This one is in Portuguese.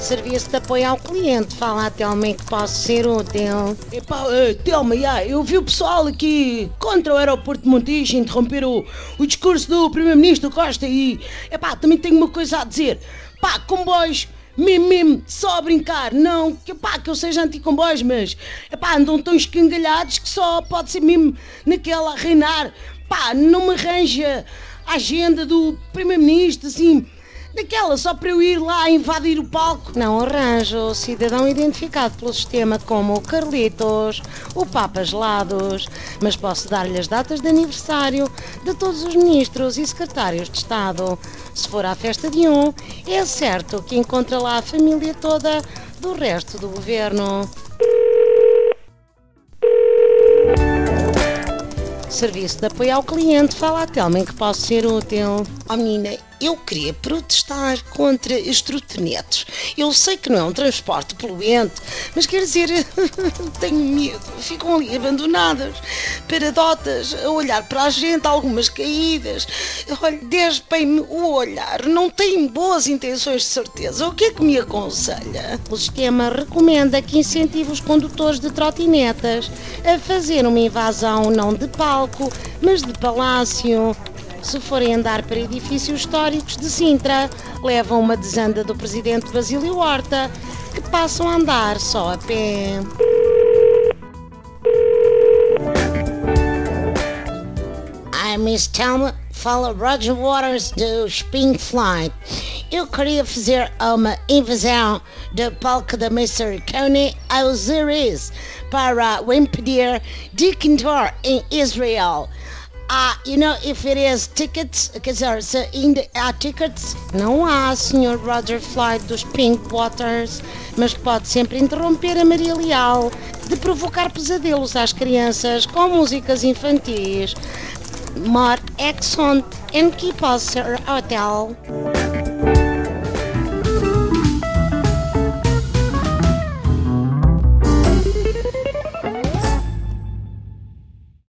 Serviço de apoio ao cliente. Fala a Telma que posso ser útil. Epá, uh, Telma, yeah, eu vi o pessoal aqui contra o aeroporto de Montijo interromper o, o discurso do Primeiro-Ministro Costa e, epá, também tenho uma coisa a dizer. Pá, comboios, mesmo, mesmo, só a brincar, não que, pá, que eu seja anti-comboios, mas, epá, andam tão escangalhados que só pode ser mesmo naquela a reinar. Pá, não me arranja a agenda do Primeiro-Ministro, assim Daquela, só para eu ir lá invadir o palco. Não arranjo cidadão identificado pelo sistema como o Carlitos, o Papa Gelados, mas posso dar-lhe as datas de aniversário de todos os ministros e secretários de Estado. Se for à festa de um, é certo que encontra lá a família toda do resto do governo. Serviço de apoio ao cliente, fala a Telma em que posso ser útil. Oh menina, eu queria protestar contra os trotinetes. Eu sei que não é um transporte poluente, mas quer dizer, tenho medo. Ficam ali abandonadas, paradotas, a olhar para a gente, algumas caídas. Olha, despem-me o olhar. Não têm boas intenções de certeza. O que é que me aconselha? O sistema recomenda que incentive os condutores de trotinetas a fazer uma invasão não de palco, mas de palácio. Se forem andar para edifícios históricos de Sintra, levam uma desanda do presidente Basílio Horta, que passam a andar só a pé. Ai, Miss Thelma, fala Roger Waters do Pink Flight. Eu queria fazer uma invasão do palco da Mr. Coney Osiris para o impedir de cantar em Israel. Uh, you know, if it is tickets, quer dizer, se ainda há tickets? Não há, Sr. Roger Flight dos Pink Waters, mas pode sempre interromper a Maria Leal de provocar pesadelos às crianças com músicas infantis. More excellent and keep us hotel.